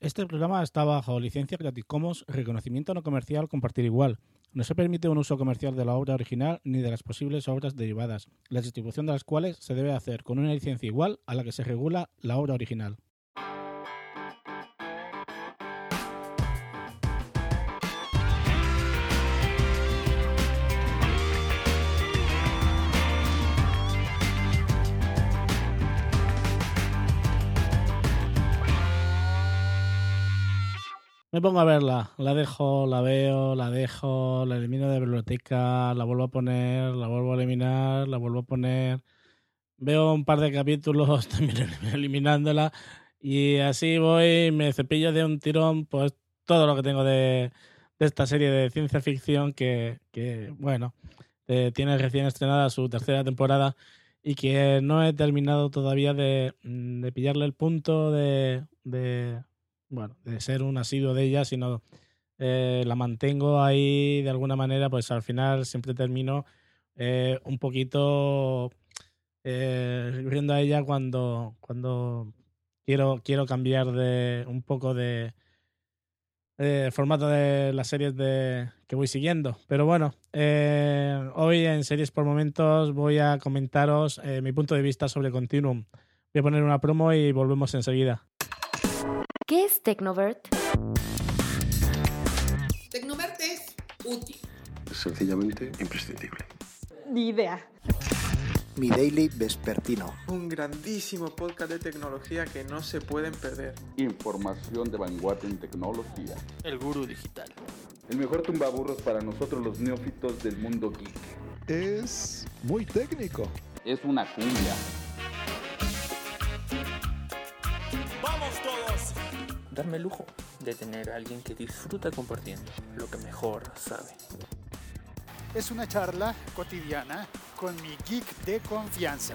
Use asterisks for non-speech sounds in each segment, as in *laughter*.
Este programa está bajo licencia Creative Commons, reconocimiento no comercial, compartir igual. No se permite un uso comercial de la obra original ni de las posibles obras derivadas, la distribución de las cuales se debe hacer con una licencia igual a la que se regula la obra original. Me pongo a verla, la dejo, la veo, la dejo, la elimino de la biblioteca, la vuelvo a poner, la vuelvo a eliminar, la vuelvo a poner. Veo un par de capítulos *laughs* también eliminándola y así voy, me cepillo de un tirón pues todo lo que tengo de, esta serie de ciencia ficción que, bueno, eh, tiene recién estrenada su tercera temporada y que no he terminado todavía de, de pillarle el punto de bueno, de ser un asiduo de ella, sino eh, la mantengo ahí de alguna manera, pues al final siempre termino eh, un poquito eh, riendo a ella cuando, cuando quiero, quiero cambiar de un poco de, formato de las series de, que voy siguiendo. Pero bueno, hoy en Series por Momentos voy a comentaros mi punto de vista sobre Continuum. Voy a poner una promo y volvemos enseguida. ¿Qué es Tecnovert? Tecnovert es útil. Sencillamente imprescindible. Ni idea. Mi Daily Vespertino. Un grandísimo podcast de tecnología que no se pueden perder. Información de vanguardia en tecnología. El gurú digital. El mejor tumbaburros para nosotros los neófitos del mundo geek. Es muy técnico. Es una cumbia. Darme el lujo de tener a alguien que disfruta compartiendo lo que mejor sabe. Es una charla cotidiana con mi geek de confianza.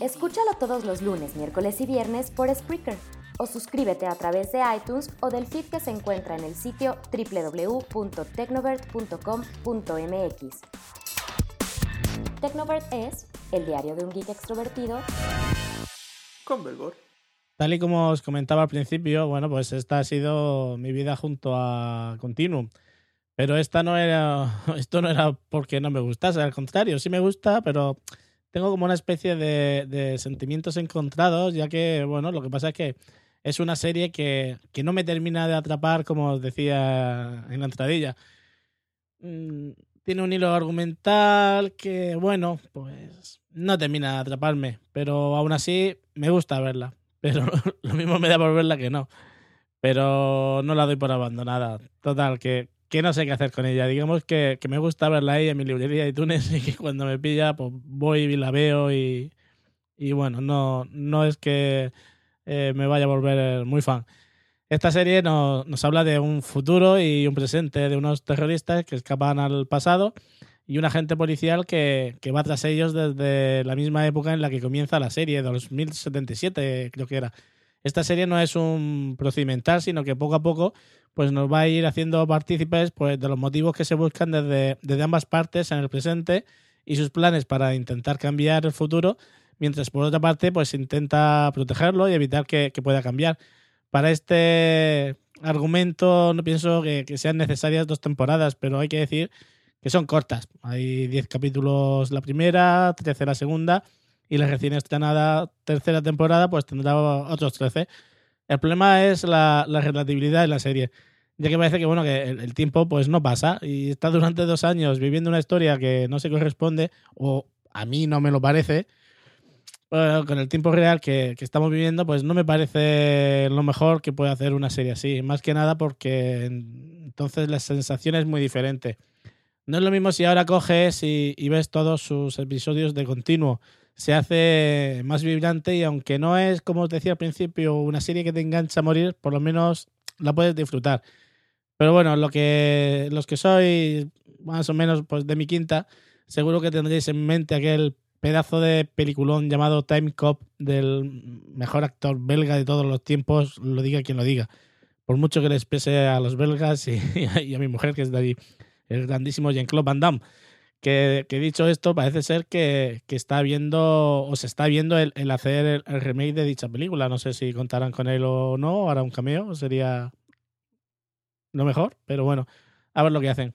Escúchalo todos los lunes, miércoles y viernes por Spreaker o suscríbete a través de iTunes o del feed que se encuentra en el sitio www.tecnovert.com.mx. Tecnovert es el diario de un geek extrovertido con Belgor. Tal y como os comentaba al principio, bueno, pues esta ha sido mi vida junto a Continuum. Pero esta no era, *laughs* esto no era porque no me gustase, al contrario, sí me gusta, pero tengo como una especie de, sentimientos encontrados, ya que, bueno, lo que pasa es que es una serie que, que no me termina de atrapar, como os decía en la entradilla. Mm, tiene un hilo argumental que, bueno, pues no termina de atraparme, pero aún así me gusta verla pero *laughs* lo mismo me da por verla que no. Pero no la doy por abandonada. Total, que, que no sé qué hacer con ella. Digamos que, que me gusta verla ahí en mi librería de iTunes *laughs* y que cuando me pilla, pues voy y la veo y, y bueno, no, no es que eh, me vaya a volver muy fan. Esta serie nos, nos habla de un futuro y un presente de unos terroristas que escapan al pasado y un agente policial que, va tras ellos desde la misma época en la que comienza la serie, de 2077 creo que era. Esta serie no es un procedimental, sino que poco a poco pues nos va a ir haciendo partícipes pues, de los motivos que se buscan desde, desde ambas partes en el presente y sus planes para intentar cambiar el futuro, mientras por otra parte pues intenta protegerlo y evitar que, pueda cambiar. Para este argumento no pienso que, que sean necesarias dos temporadas, pero hay que decir que son cortas. Hay 10 capítulos la primera, 13 la segunda y la recién estrenada tercera temporada pues tendrá otros 13. El problema es la, la relatividad de la serie, ya que parece que bueno que el, tiempo pues no pasa y está durante dos años viviendo una historia que no se corresponde o a mí no me lo parece. con el tiempo real que, que, estamos viviendo, pues no me parece lo mejor que puede hacer una serie así. Más que nada porque entonces la sensación es muy diferente. No es lo mismo si ahora coges y, ves todos sus episodios de continuo, se hace más vibrante y aunque no es, como os decía al principio, una serie que te engancha a morir, por lo menos la puedes disfrutar. Pero bueno, lo que, los que sois más o menos pues, de mi quinta, seguro que tendréis en mente aquel pedazo de peliculón llamado Time Cop del mejor actor belga de todos los tiempos, lo diga quien lo diga. Por mucho que les pese a los belgas y, *laughs* y a mi mujer que es de allí, el grandísimo Jean-Claude Van Damme. Que, que, dicho esto, parece ser que, está viendo o se está viendo el, hacer el, remake de dicha película. No sé si contarán con él o no, hará un cameo, sería lo mejor, pero bueno, a ver lo que hacen.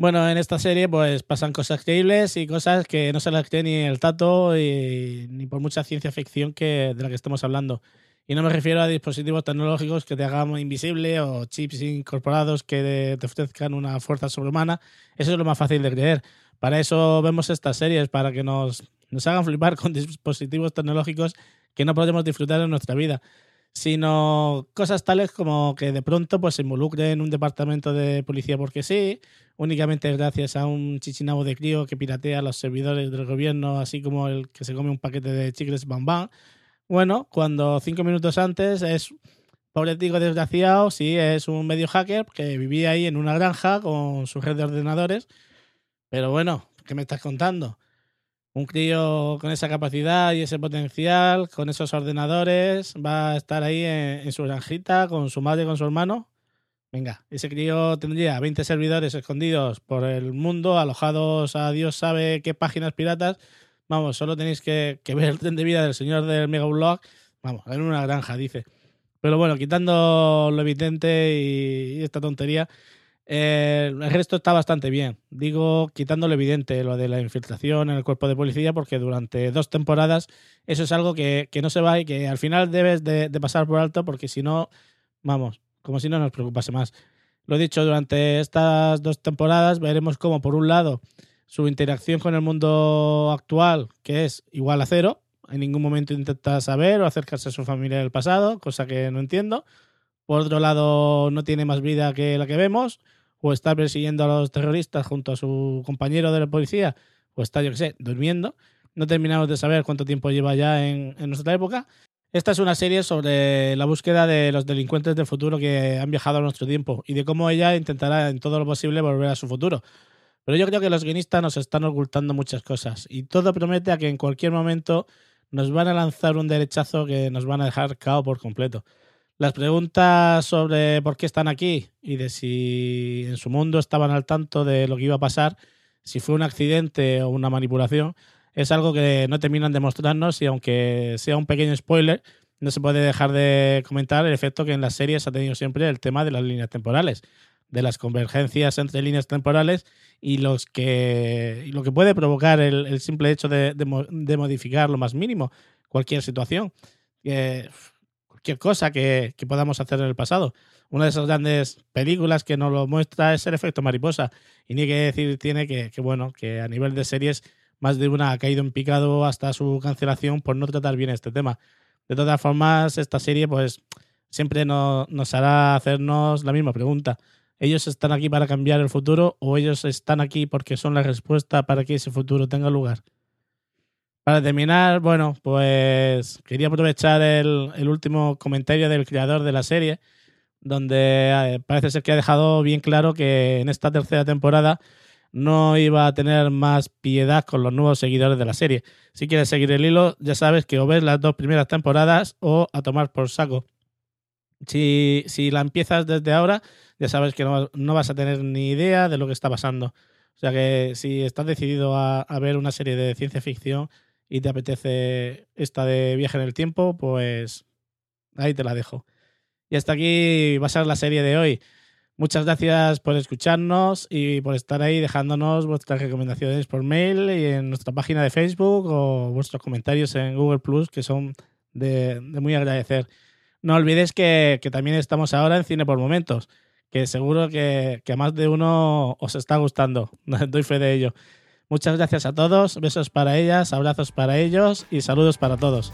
Bueno, en esta serie pues pasan cosas creíbles y cosas que no se las cree ni el tato y, ni por mucha ciencia ficción que, de la que estemos hablando. Y no me refiero a dispositivos tecnológicos que te hagan invisible o chips incorporados que te ofrezcan una fuerza sobrehumana. Eso es lo más fácil de creer. Para eso vemos estas series, para que nos, nos hagan flipar con *laughs* dispositivos tecnológicos que no podemos disfrutar en nuestra vida sino cosas tales como que de pronto pues, se involucre en un departamento de policía porque sí, únicamente gracias a un chichinabo de crío que piratea los servidores del gobierno, así como el que se come un paquete de chicles bambán. Bueno, cuando cinco minutos antes es pobre tío desgraciado, sí, es un medio hacker que vivía ahí en una granja con su red de ordenadores. Pero bueno, ¿qué me estás contando? un crío con esa capacidad y ese potencial, con esos ordenadores, va a estar ahí en, en, su granjita con su madre con su hermano. Venga, ese crío tendría 20 servidores escondidos por el mundo, alojados a Dios sabe qué páginas piratas. Vamos, solo tenéis que, ver el tren de vida del señor del Megablog. Vamos, en una granja, dice. Pero bueno, quitando lo evidente y, esta tontería, eh, el resto está bastante bien. Digo, quitando lo evidente, lo de la infiltración en el cuerpo de policía, porque durante dos temporadas eso es algo que, que no se va y que al final debes de, pasar por alto, porque si no, vamos, como si no nos preocupase más. Lo dicho, durante estas dos temporadas veremos cómo, por un lado, su interacción con el mundo actual, que es igual a cero, en ningún momento intenta saber o acercarse a su familia del pasado, cosa que no entiendo. Por otro lado, no tiene más vida que la que vemos o está persiguiendo a los terroristas junto a su compañero de la policía, o está, yo qué sé, durmiendo. No terminamos de saber cuánto tiempo lleva ya en, en, nuestra época. Esta es una serie sobre la búsqueda de los delincuentes del futuro que han viajado a nuestro tiempo y de cómo ella intentará en todo lo posible volver a su futuro. Pero yo creo que los guionistas nos están ocultando muchas cosas y todo promete a que en cualquier momento nos van a lanzar un derechazo que nos van a dejar cao por completo. Las preguntas sobre por qué están aquí y de si en su mundo estaban al tanto de lo que iba a pasar, si fue un accidente o una manipulación, es algo que no terminan de mostrarnos y aunque sea un pequeño spoiler, no se puede dejar de comentar el efecto que en las series ha tenido siempre el tema de las líneas temporales, de las convergencias entre líneas temporales y los que lo que puede provocar el, simple hecho de, de, de, modificar lo más mínimo cualquier situación. Cualquier cosa que, que, podamos hacer en el pasado. Una de esas grandes películas que nos lo muestra es el efecto mariposa. Y ni que decir tiene que, que, bueno, que a nivel de series más de una ha caído en picado hasta su cancelación por no tratar bien este tema. De todas formas, esta serie pues siempre no, nos hará hacernos la misma pregunta. ¿Ellos están aquí para cambiar el futuro o ellos están aquí porque son la respuesta para que ese futuro tenga lugar? Para terminar, bueno, pues quería aprovechar el, último comentario del creador de la serie, donde eh, parece ser que ha dejado bien claro que en esta tercera temporada no iba a tener más piedad con los nuevos seguidores de la serie. Si quieres seguir el hilo, ya sabes que o ves las dos primeras temporadas o a tomar por saco. Si, si la empiezas desde ahora, ya sabes que no, no, vas a tener ni idea de lo que está pasando. O sea que si estás decidido a, a ver una serie de ciencia ficción, y te apetece esta de viaje en el tiempo, pues ahí te la dejo. Y hasta aquí va a ser la serie de hoy. Muchas gracias por escucharnos y por estar ahí dejándonos vuestras recomendaciones por mail y en nuestra página de Facebook o vuestros comentarios en Google Plus, que son de, de muy agradecer. No olvidéis que, que, también estamos ahora en Cine por Momentos, que seguro que, que a más de uno os está gustando. *laughs* Doy fe de ello. Muchas gracias a todos, besos para ellas, abrazos para ellos y saludos para todos.